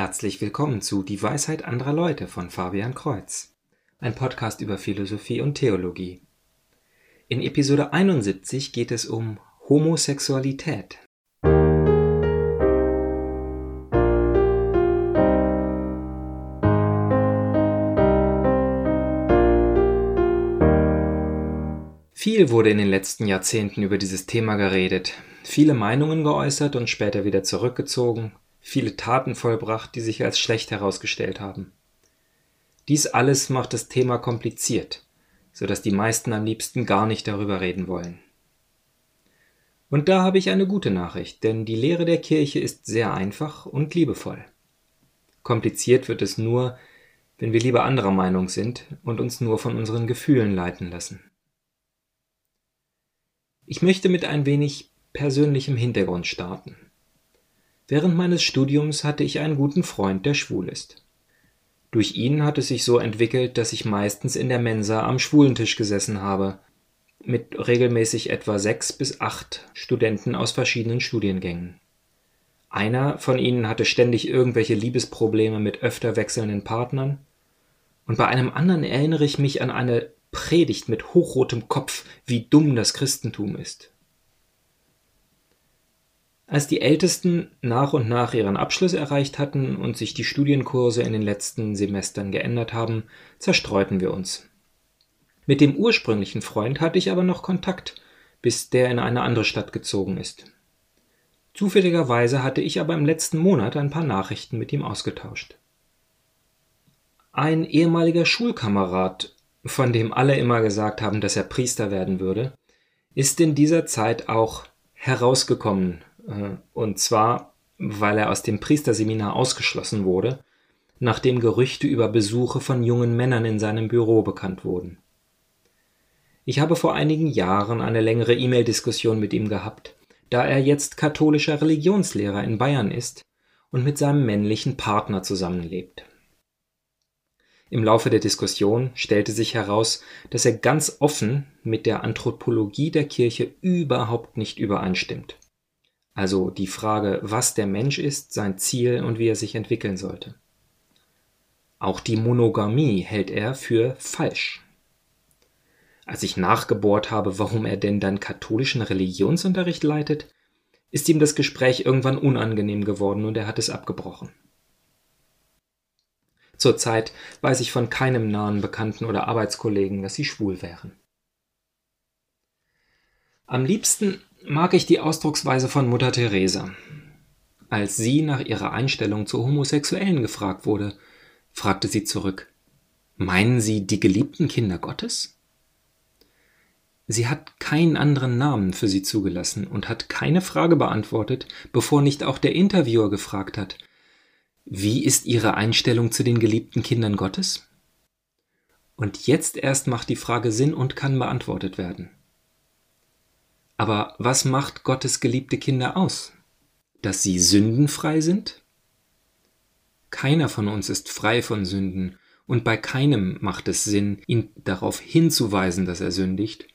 Herzlich willkommen zu Die Weisheit anderer Leute von Fabian Kreuz, ein Podcast über Philosophie und Theologie. In Episode 71 geht es um Homosexualität. Viel wurde in den letzten Jahrzehnten über dieses Thema geredet, viele Meinungen geäußert und später wieder zurückgezogen, viele Taten vollbracht, die sich als schlecht herausgestellt haben. Dies alles macht das Thema kompliziert, so dass die meisten am liebsten gar nicht darüber reden wollen. Und da habe ich eine gute Nachricht, denn die Lehre der Kirche ist sehr einfach und liebevoll. Kompliziert wird es nur, wenn wir lieber anderer Meinung sind und uns nur von unseren Gefühlen leiten lassen. Ich möchte mit ein wenig persönlichem Hintergrund starten. Während meines Studiums hatte ich einen guten Freund, der schwul ist. Durch ihn hat es sich so entwickelt, dass ich meistens in der Mensa am Schwulentisch gesessen habe, mit regelmäßig etwa sechs bis acht Studenten aus verschiedenen Studiengängen. Einer von ihnen hatte ständig irgendwelche Liebesprobleme mit öfter wechselnden Partnern, und bei einem anderen erinnere ich mich an eine Predigt mit hochrotem Kopf, wie dumm das Christentum ist. Als die Ältesten nach und nach ihren Abschluss erreicht hatten und sich die Studienkurse in den letzten Semestern geändert haben, zerstreuten wir uns. Mit dem ursprünglichen Freund hatte ich aber noch Kontakt, bis der in eine andere Stadt gezogen ist. Zufälligerweise hatte ich aber im letzten Monat ein paar Nachrichten mit ihm ausgetauscht. Ein ehemaliger Schulkamerad, von dem alle immer gesagt haben, dass er Priester werden würde, ist in dieser Zeit auch herausgekommen und zwar, weil er aus dem Priesterseminar ausgeschlossen wurde, nachdem Gerüchte über Besuche von jungen Männern in seinem Büro bekannt wurden. Ich habe vor einigen Jahren eine längere E-Mail-Diskussion mit ihm gehabt, da er jetzt katholischer Religionslehrer in Bayern ist und mit seinem männlichen Partner zusammenlebt. Im Laufe der Diskussion stellte sich heraus, dass er ganz offen mit der Anthropologie der Kirche überhaupt nicht übereinstimmt also die Frage, was der Mensch ist, sein Ziel und wie er sich entwickeln sollte. Auch die Monogamie hält er für falsch. Als ich nachgebohrt habe, warum er denn dann katholischen Religionsunterricht leitet, ist ihm das Gespräch irgendwann unangenehm geworden und er hat es abgebrochen. Zurzeit weiß ich von keinem nahen Bekannten oder Arbeitskollegen, dass sie schwul wären. Am liebsten mag ich die Ausdrucksweise von Mutter Teresa. Als sie nach ihrer Einstellung zu Homosexuellen gefragt wurde, fragte sie zurück Meinen Sie die geliebten Kinder Gottes? Sie hat keinen anderen Namen für sie zugelassen und hat keine Frage beantwortet, bevor nicht auch der Interviewer gefragt hat Wie ist Ihre Einstellung zu den geliebten Kindern Gottes? Und jetzt erst macht die Frage Sinn und kann beantwortet werden. Aber was macht Gottes geliebte Kinder aus? Dass sie sündenfrei sind? Keiner von uns ist frei von Sünden, und bei keinem macht es Sinn, ihn darauf hinzuweisen, dass er sündigt,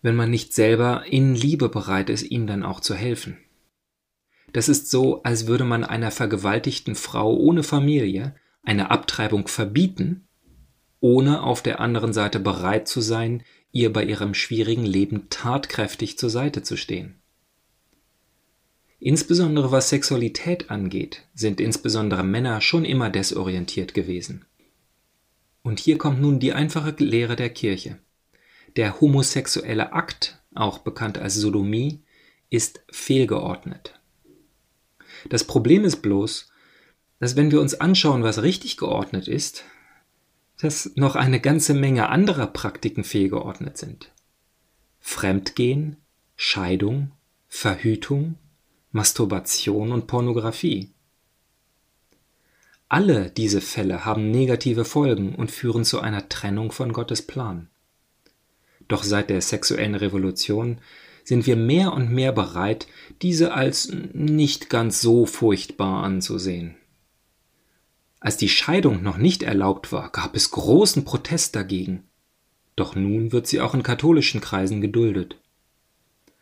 wenn man nicht selber in Liebe bereit ist, ihm dann auch zu helfen. Das ist so, als würde man einer vergewaltigten Frau ohne Familie eine Abtreibung verbieten, ohne auf der anderen Seite bereit zu sein, ihr bei ihrem schwierigen Leben tatkräftig zur Seite zu stehen. Insbesondere was Sexualität angeht, sind insbesondere Männer schon immer desorientiert gewesen. Und hier kommt nun die einfache Lehre der Kirche. Der homosexuelle Akt, auch bekannt als Sodomie, ist fehlgeordnet. Das Problem ist bloß, dass wenn wir uns anschauen, was richtig geordnet ist, dass noch eine ganze Menge anderer Praktiken fehlgeordnet sind. Fremdgehen, Scheidung, Verhütung, Masturbation und Pornografie. Alle diese Fälle haben negative Folgen und führen zu einer Trennung von Gottes Plan. Doch seit der sexuellen Revolution sind wir mehr und mehr bereit, diese als nicht ganz so furchtbar anzusehen. Als die Scheidung noch nicht erlaubt war, gab es großen Protest dagegen. Doch nun wird sie auch in katholischen Kreisen geduldet.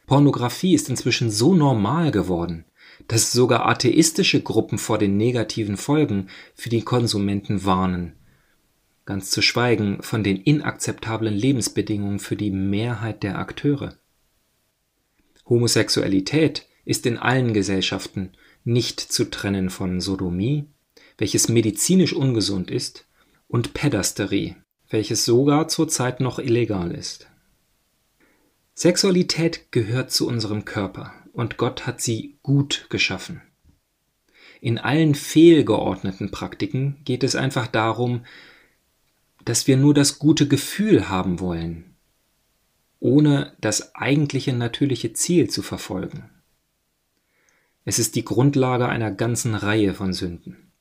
Pornografie ist inzwischen so normal geworden, dass sogar atheistische Gruppen vor den negativen Folgen für die Konsumenten warnen, ganz zu schweigen von den inakzeptablen Lebensbedingungen für die Mehrheit der Akteure. Homosexualität ist in allen Gesellschaften nicht zu trennen von Sodomie, welches medizinisch ungesund ist, und Pädasterie, welches sogar zurzeit noch illegal ist. Sexualität gehört zu unserem Körper und Gott hat sie gut geschaffen. In allen fehlgeordneten Praktiken geht es einfach darum, dass wir nur das gute Gefühl haben wollen, ohne das eigentliche natürliche Ziel zu verfolgen. Es ist die Grundlage einer ganzen Reihe von Sünden.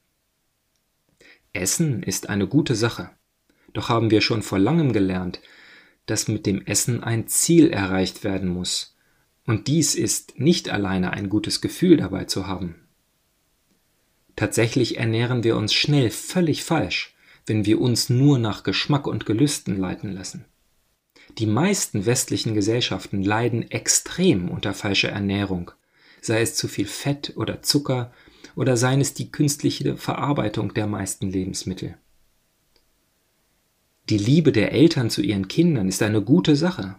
Essen ist eine gute Sache, doch haben wir schon vor langem gelernt, dass mit dem Essen ein Ziel erreicht werden muss, und dies ist nicht alleine ein gutes Gefühl dabei zu haben. Tatsächlich ernähren wir uns schnell völlig falsch, wenn wir uns nur nach Geschmack und Gelüsten leiten lassen. Die meisten westlichen Gesellschaften leiden extrem unter falscher Ernährung, sei es zu viel Fett oder Zucker oder seien es die künstliche Verarbeitung der meisten Lebensmittel. Die Liebe der Eltern zu ihren Kindern ist eine gute Sache.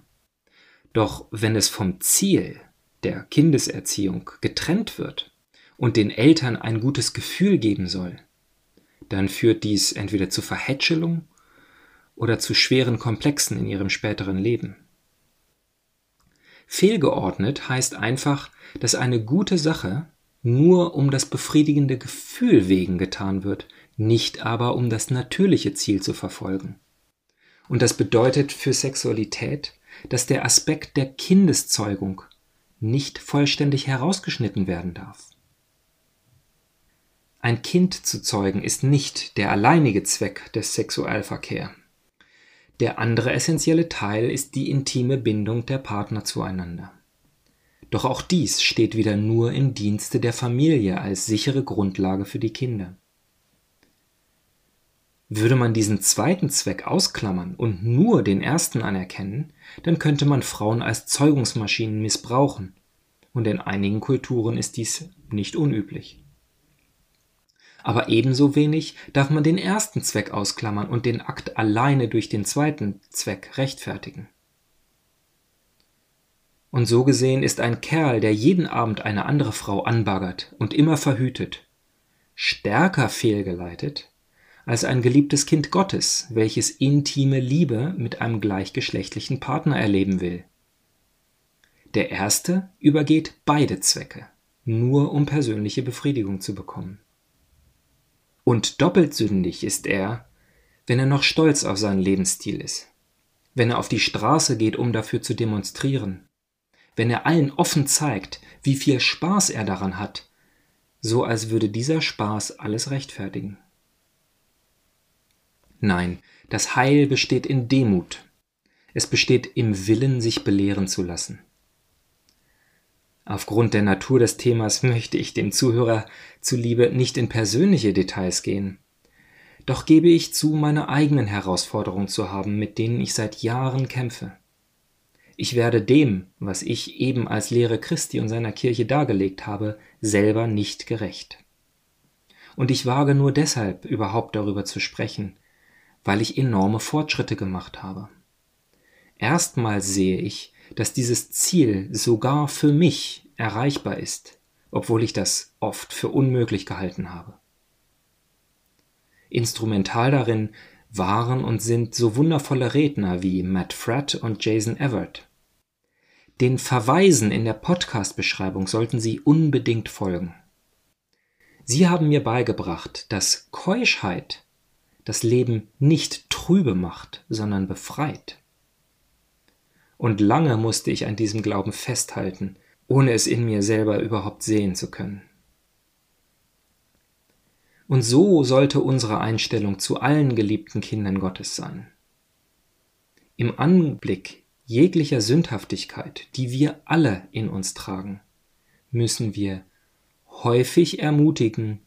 Doch wenn es vom Ziel der Kindeserziehung getrennt wird und den Eltern ein gutes Gefühl geben soll, dann führt dies entweder zu Verhätschelung oder zu schweren Komplexen in ihrem späteren Leben. Fehlgeordnet heißt einfach, dass eine gute Sache nur um das befriedigende Gefühl wegen getan wird, nicht aber um das natürliche Ziel zu verfolgen. Und das bedeutet für Sexualität, dass der Aspekt der Kindeszeugung nicht vollständig herausgeschnitten werden darf. Ein Kind zu zeugen ist nicht der alleinige Zweck des Sexualverkehrs. Der andere essentielle Teil ist die intime Bindung der Partner zueinander. Doch auch dies steht wieder nur im Dienste der Familie als sichere Grundlage für die Kinder. Würde man diesen zweiten Zweck ausklammern und nur den ersten anerkennen, dann könnte man Frauen als Zeugungsmaschinen missbrauchen, und in einigen Kulturen ist dies nicht unüblich. Aber ebenso wenig darf man den ersten Zweck ausklammern und den Akt alleine durch den zweiten Zweck rechtfertigen. Und so gesehen ist ein Kerl, der jeden Abend eine andere Frau anbaggert und immer verhütet, stärker fehlgeleitet als ein geliebtes Kind Gottes, welches intime Liebe mit einem gleichgeschlechtlichen Partner erleben will. Der erste übergeht beide Zwecke, nur um persönliche Befriedigung zu bekommen. Und doppelt sündig ist er, wenn er noch stolz auf seinen Lebensstil ist, wenn er auf die Straße geht, um dafür zu demonstrieren, wenn er allen offen zeigt, wie viel Spaß er daran hat, so als würde dieser Spaß alles rechtfertigen. Nein, das Heil besteht in Demut. Es besteht im Willen, sich belehren zu lassen. Aufgrund der Natur des Themas möchte ich dem Zuhörer zuliebe nicht in persönliche Details gehen. Doch gebe ich zu, meine eigenen Herausforderungen zu haben, mit denen ich seit Jahren kämpfe. Ich werde dem, was ich eben als Lehre Christi und seiner Kirche dargelegt habe, selber nicht gerecht. Und ich wage nur deshalb überhaupt darüber zu sprechen, weil ich enorme Fortschritte gemacht habe. Erstmals sehe ich, dass dieses Ziel sogar für mich erreichbar ist, obwohl ich das oft für unmöglich gehalten habe. Instrumental darin waren und sind so wundervolle Redner wie Matt Fratt und Jason Everett. Den Verweisen in der Podcast-Beschreibung sollten Sie unbedingt folgen. Sie haben mir beigebracht, dass Keuschheit das Leben nicht trübe macht, sondern befreit. Und lange musste ich an diesem Glauben festhalten, ohne es in mir selber überhaupt sehen zu können. Und so sollte unsere Einstellung zu allen geliebten Kindern Gottes sein. Im Anblick jeglicher Sündhaftigkeit, die wir alle in uns tragen, müssen wir häufig ermutigen,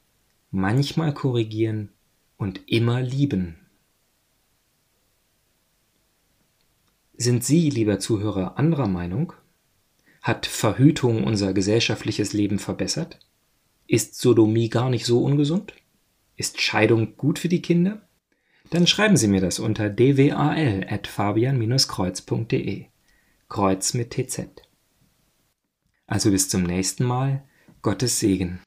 manchmal korrigieren und immer lieben. Sind Sie, lieber Zuhörer, anderer Meinung? Hat Verhütung unser gesellschaftliches Leben verbessert? Ist Sodomie gar nicht so ungesund? Ist Scheidung gut für die Kinder? Dann schreiben Sie mir das unter dwal.fabian-kreuz.de. Kreuz mit TZ. Also bis zum nächsten Mal. Gottes Segen.